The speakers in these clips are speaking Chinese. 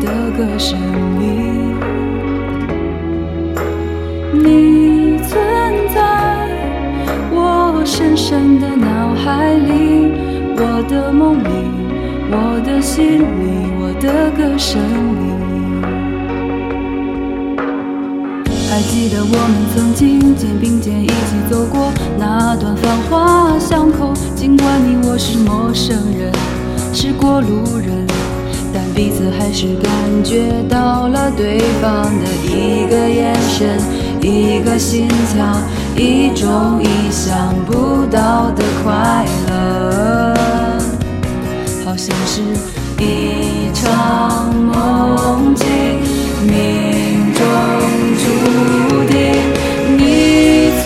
的歌声里。你存在我深深的脑海里，我的梦里，我的心里，我的歌声里。还记得我们曾经肩并肩一起走过那段繁华巷口，尽管你我是陌生人，是过路人，彼此还是感觉到了对方的一个眼神，一个心跳，一种意想不到的快乐，好像是一场梦境，命中注定。你存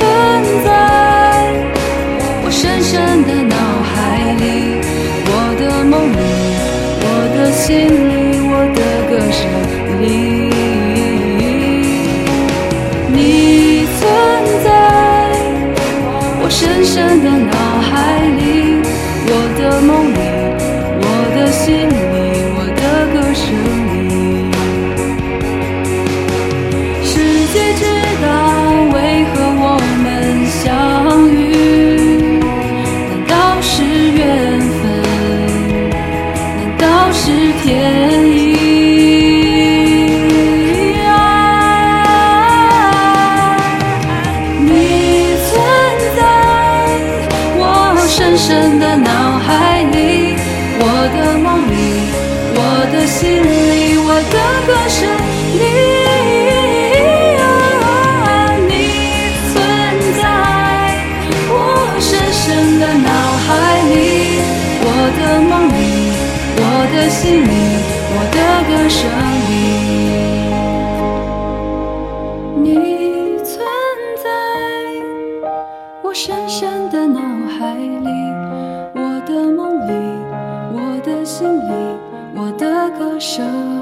在我深深的脑海里，我的梦里，我的心里深深的脑海里，我的梦里，我的心里，我的歌声里。世界知道为何我们相遇？难道是缘分？难道是天深的脑海里，我的梦里，我的心里，我的歌声里。你存在我深深的脑海里，我的梦里，我的心里，我的歌声里。的